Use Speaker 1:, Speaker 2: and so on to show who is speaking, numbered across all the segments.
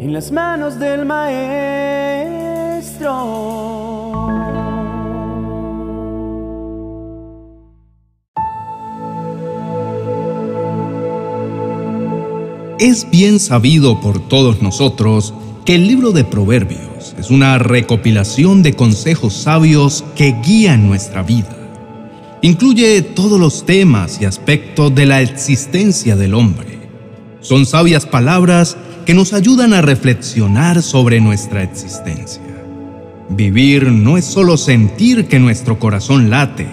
Speaker 1: en las manos del maestro.
Speaker 2: Es bien sabido por todos nosotros que el libro de Proverbios es una recopilación de consejos sabios que guían nuestra vida. Incluye todos los temas y aspectos de la existencia del hombre. Son sabias palabras que nos ayudan a reflexionar sobre nuestra existencia. Vivir no es solo sentir que nuestro corazón late,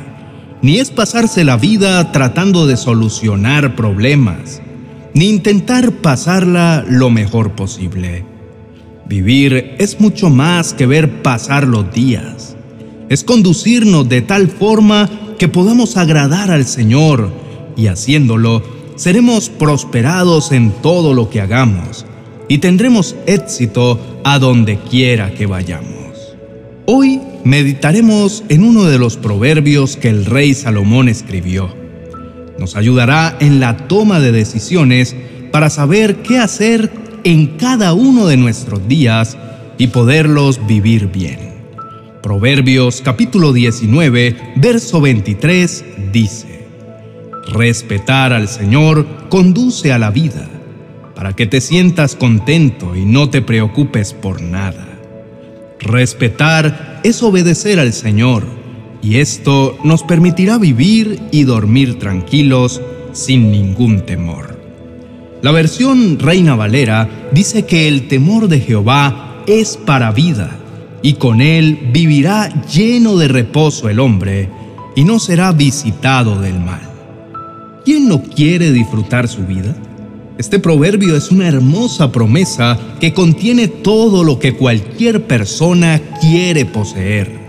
Speaker 2: ni es pasarse la vida tratando de solucionar problemas, ni intentar pasarla lo mejor posible. Vivir es mucho más que ver pasar los días. Es conducirnos de tal forma que podamos agradar al Señor y haciéndolo seremos prosperados en todo lo que hagamos y tendremos éxito a donde quiera que vayamos. Hoy meditaremos en uno de los proverbios que el rey Salomón escribió nos ayudará en la toma de decisiones para saber qué hacer en cada uno de nuestros días y poderlos vivir bien. Proverbios capítulo 19, verso 23 dice, Respetar al Señor conduce a la vida, para que te sientas contento y no te preocupes por nada. Respetar es obedecer al Señor y esto nos permitirá vivir y dormir tranquilos sin ningún temor. La versión Reina Valera dice que el temor de Jehová es para vida, y con él vivirá lleno de reposo el hombre, y no será visitado del mal. ¿Quién no quiere disfrutar su vida? Este proverbio es una hermosa promesa que contiene todo lo que cualquier persona quiere poseer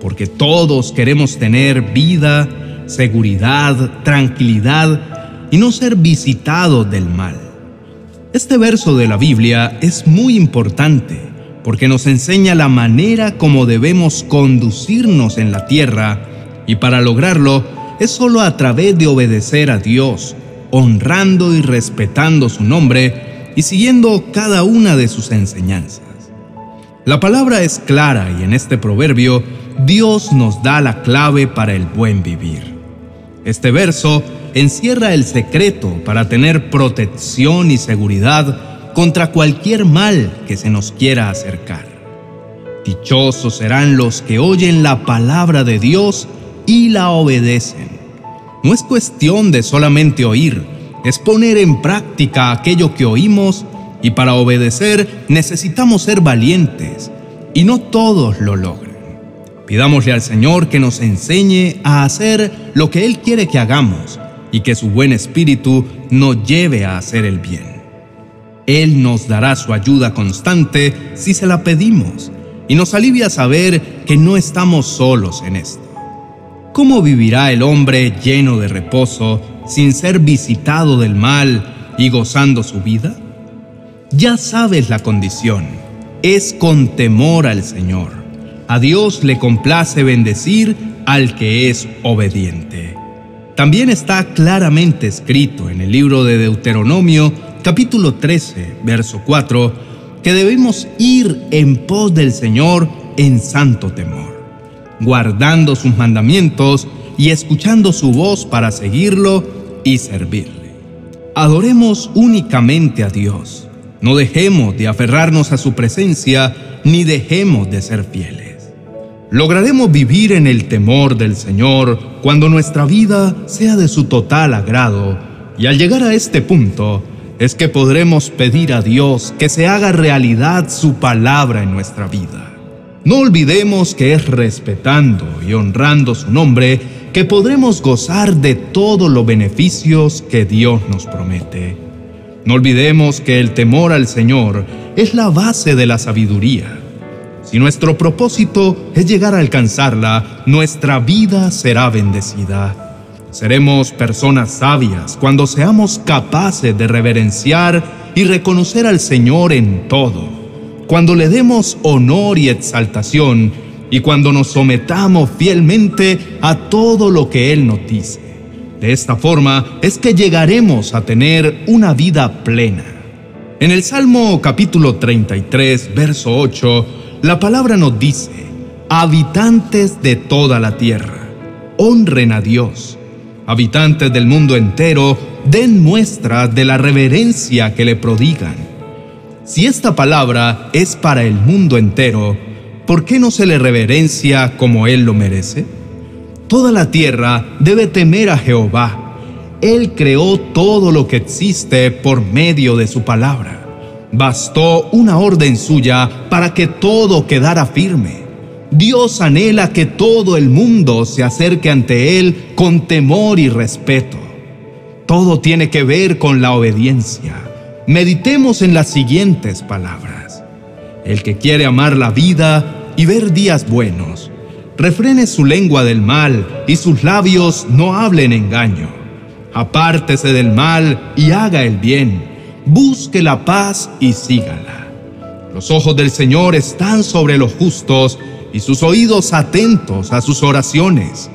Speaker 2: porque todos queremos tener vida, seguridad, tranquilidad y no ser visitados del mal. Este verso de la Biblia es muy importante porque nos enseña la manera como debemos conducirnos en la tierra y para lograrlo es solo a través de obedecer a Dios, honrando y respetando su nombre y siguiendo cada una de sus enseñanzas. La palabra es clara y en este proverbio Dios nos da la clave para el buen vivir. Este verso encierra el secreto para tener protección y seguridad contra cualquier mal que se nos quiera acercar. Dichosos serán los que oyen la palabra de Dios y la obedecen. No es cuestión de solamente oír, es poner en práctica aquello que oímos y para obedecer necesitamos ser valientes y no todos lo logran. Pidámosle al Señor que nos enseñe a hacer lo que Él quiere que hagamos y que su buen espíritu nos lleve a hacer el bien. Él nos dará su ayuda constante si se la pedimos y nos alivia saber que no estamos solos en esto. ¿Cómo vivirá el hombre lleno de reposo sin ser visitado del mal y gozando su vida? Ya sabes la condición, es con temor al Señor a Dios le complace bendecir al que es obediente. También está claramente escrito en el libro de Deuteronomio capítulo 13, verso 4, que debemos ir en pos del Señor en santo temor, guardando sus mandamientos y escuchando su voz para seguirlo y servirle. Adoremos únicamente a Dios. No dejemos de aferrarnos a su presencia ni dejemos de ser fieles. Lograremos vivir en el temor del Señor cuando nuestra vida sea de su total agrado y al llegar a este punto es que podremos pedir a Dios que se haga realidad su palabra en nuestra vida. No olvidemos que es respetando y honrando su nombre que podremos gozar de todos los beneficios que Dios nos promete. No olvidemos que el temor al Señor es la base de la sabiduría si nuestro propósito es llegar a alcanzarla, nuestra vida será bendecida. Seremos personas sabias cuando seamos capaces de reverenciar y reconocer al Señor en todo, cuando le demos honor y exaltación y cuando nos sometamos fielmente a todo lo que Él nos dice. De esta forma es que llegaremos a tener una vida plena. En el Salmo capítulo 33, verso 8, la palabra nos dice, habitantes de toda la tierra, honren a Dios. Habitantes del mundo entero, den muestra de la reverencia que le prodigan. Si esta palabra es para el mundo entero, ¿por qué no se le reverencia como Él lo merece? Toda la tierra debe temer a Jehová él creó todo lo que existe por medio de su palabra. Bastó una orden suya para que todo quedara firme. Dios anhela que todo el mundo se acerque ante Él con temor y respeto. Todo tiene que ver con la obediencia. Meditemos en las siguientes palabras. El que quiere amar la vida y ver días buenos, refrene su lengua del mal y sus labios no hablen engaño apártese del mal y haga el bien, busque la paz y sígala. Los ojos del Señor están sobre los justos y sus oídos atentos a sus oraciones,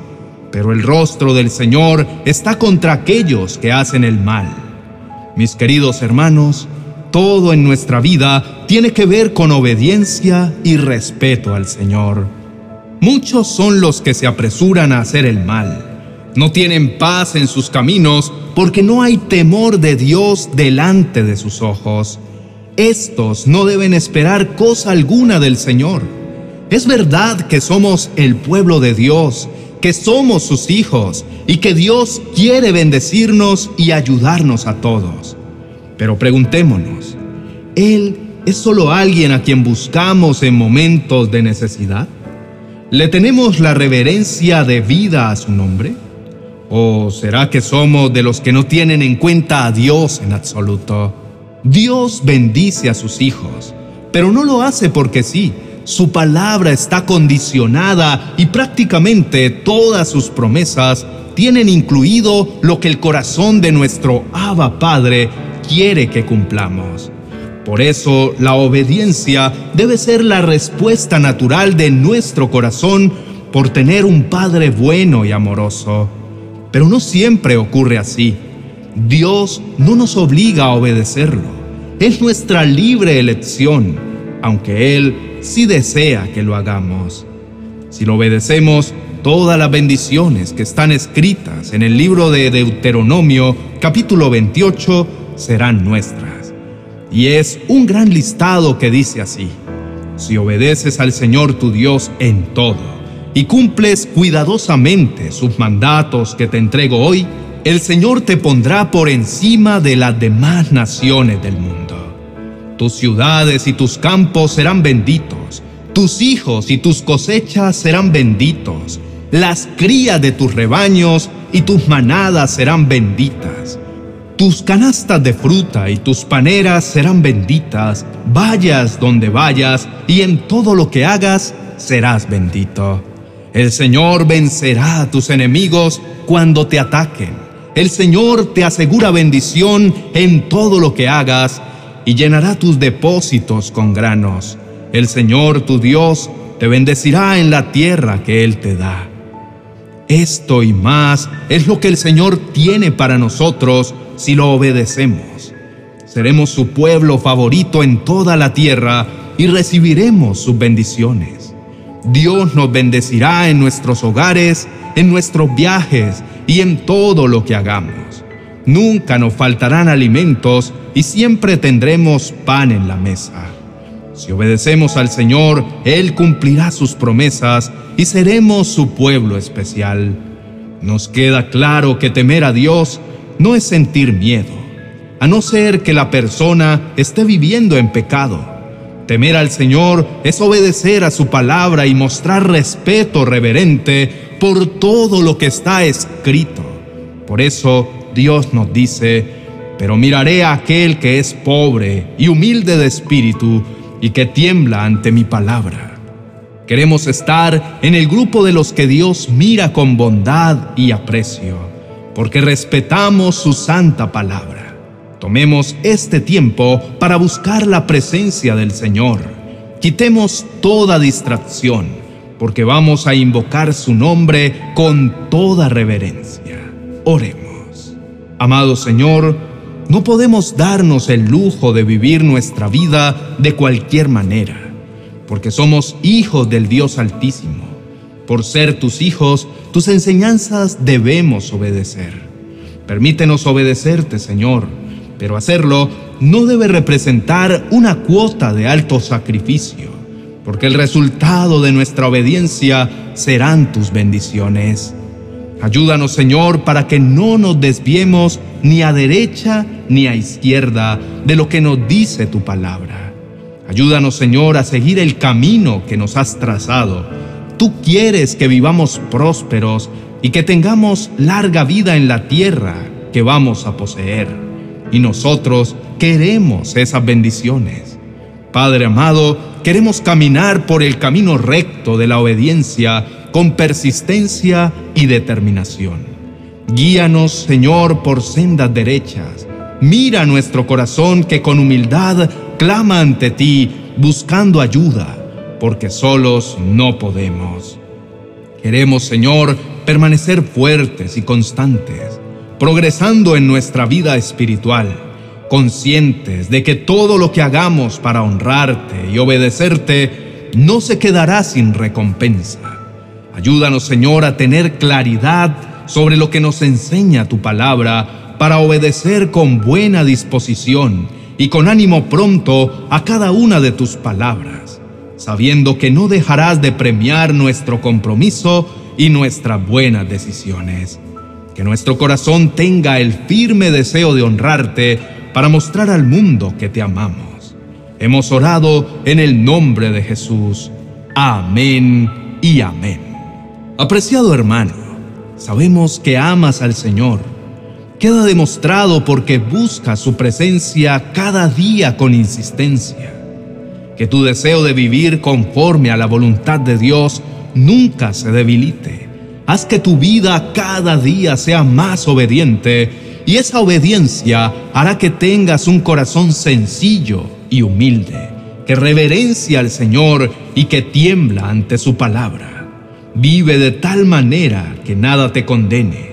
Speaker 2: pero el rostro del Señor está contra aquellos que hacen el mal. Mis queridos hermanos, todo en nuestra vida tiene que ver con obediencia y respeto al Señor. Muchos son los que se apresuran a hacer el mal no tienen paz en sus caminos porque no hay temor de Dios delante de sus ojos. Estos no deben esperar cosa alguna del Señor. Es verdad que somos el pueblo de Dios, que somos sus hijos y que Dios quiere bendecirnos y ayudarnos a todos. Pero preguntémonos, ¿Él es solo alguien a quien buscamos en momentos de necesidad? ¿Le tenemos la reverencia de vida a su nombre? ¿O será que somos de los que no tienen en cuenta a Dios en absoluto? Dios bendice a sus hijos, pero no lo hace porque sí. Su palabra está condicionada y prácticamente todas sus promesas tienen incluido lo que el corazón de nuestro Abba Padre quiere que cumplamos. Por eso la obediencia debe ser la respuesta natural de nuestro corazón por tener un Padre bueno y amoroso. Pero no siempre ocurre así. Dios no nos obliga a obedecerlo. Es nuestra libre elección, aunque Él sí desea que lo hagamos. Si lo obedecemos, todas las bendiciones que están escritas en el libro de Deuteronomio capítulo 28 serán nuestras. Y es un gran listado que dice así, si obedeces al Señor tu Dios en todo, y cumples cuidadosamente sus mandatos que te entrego hoy, el Señor te pondrá por encima de las demás naciones del mundo. Tus ciudades y tus campos serán benditos, tus hijos y tus cosechas serán benditos, las crías de tus rebaños y tus manadas serán benditas. Tus canastas de fruta y tus paneras serán benditas, vayas donde vayas y en todo lo que hagas serás bendito. El Señor vencerá a tus enemigos cuando te ataquen. El Señor te asegura bendición en todo lo que hagas y llenará tus depósitos con granos. El Señor tu Dios te bendecirá en la tierra que Él te da. Esto y más es lo que el Señor tiene para nosotros si lo obedecemos. Seremos su pueblo favorito en toda la tierra y recibiremos sus bendiciones. Dios nos bendecirá en nuestros hogares, en nuestros viajes y en todo lo que hagamos. Nunca nos faltarán alimentos y siempre tendremos pan en la mesa. Si obedecemos al Señor, Él cumplirá sus promesas y seremos su pueblo especial. Nos queda claro que temer a Dios no es sentir miedo, a no ser que la persona esté viviendo en pecado Temer al Señor es obedecer a su palabra y mostrar respeto reverente por todo lo que está escrito. Por eso Dios nos dice, pero miraré a aquel que es pobre y humilde de espíritu y que tiembla ante mi palabra. Queremos estar en el grupo de los que Dios mira con bondad y aprecio, porque respetamos su santa palabra. Tomemos este tiempo para buscar la presencia del Señor. Quitemos toda distracción, porque vamos a invocar su nombre con toda reverencia. Oremos. Amado Señor, no podemos darnos el lujo de vivir nuestra vida de cualquier manera, porque somos hijos del Dios Altísimo. Por ser tus hijos, tus enseñanzas debemos obedecer. Permítenos obedecerte, Señor, pero hacerlo no debe representar una cuota de alto sacrificio, porque el resultado de nuestra obediencia serán tus bendiciones. Ayúdanos, Señor, para que no nos desviemos ni a derecha ni a izquierda de lo que nos dice tu palabra. Ayúdanos, Señor, a seguir el camino que nos has trazado. Tú quieres que vivamos prósperos y que tengamos larga vida en la tierra que vamos a poseer. Y nosotros queremos esas bendiciones. Padre amado, queremos caminar por el camino recto de la obediencia con persistencia y determinación. Guíanos, Señor, por sendas derechas. Mira nuestro corazón que con humildad clama ante ti, buscando ayuda, porque solos no podemos. Queremos, Señor, permanecer fuertes y constantes, progresando en nuestra vida espiritual, conscientes de que todo lo que hagamos para honrarte y obedecerte no se quedará sin recompensa. Ayúdanos, Señor, a tener claridad sobre lo que nos enseña tu palabra para obedecer con buena disposición y con ánimo pronto a cada una de tus palabras, sabiendo que no dejarás de premiar nuestro compromiso y nuestras buenas decisiones. Que nuestro corazón tenga el firme deseo de honrarte para mostrar al mundo que te amamos. Hemos orado en el nombre de Jesús. Amén y amén. Apreciado hermano, sabemos que amas al Señor. Queda demostrado porque buscas su presencia cada día con insistencia. Que tu deseo de vivir conforme a la voluntad de Dios nunca se debilite. Haz que tu vida cada día sea más obediente y esa obediencia hará que tengas un corazón sencillo y humilde, que reverencia al Señor y que tiembla ante su palabra. Vive de tal manera que nada te condene.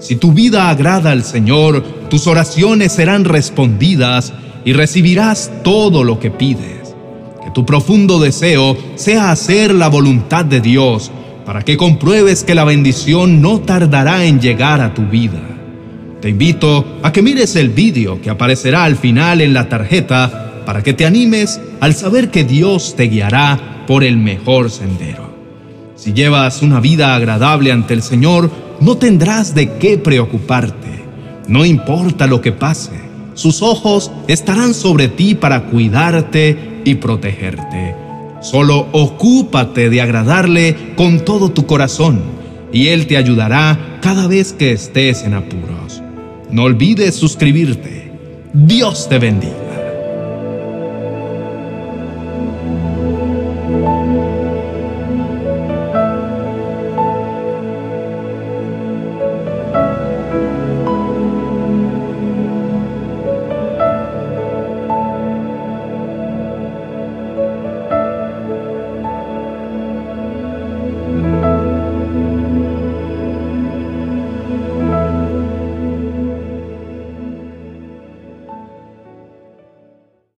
Speaker 2: Si tu vida agrada al Señor, tus oraciones serán respondidas y recibirás todo lo que pides. Que tu profundo deseo sea hacer la voluntad de Dios para que compruebes que la bendición no tardará en llegar a tu vida. Te invito a que mires el vídeo que aparecerá al final en la tarjeta para que te animes al saber que Dios te guiará por el mejor sendero. Si llevas una vida agradable ante el Señor, no tendrás de qué preocuparte. No importa lo que pase, sus ojos estarán sobre ti para cuidarte y protegerte. Solo ocúpate de agradarle con todo tu corazón y Él te ayudará cada vez que estés en apuros. No olvides suscribirte. Dios te bendiga.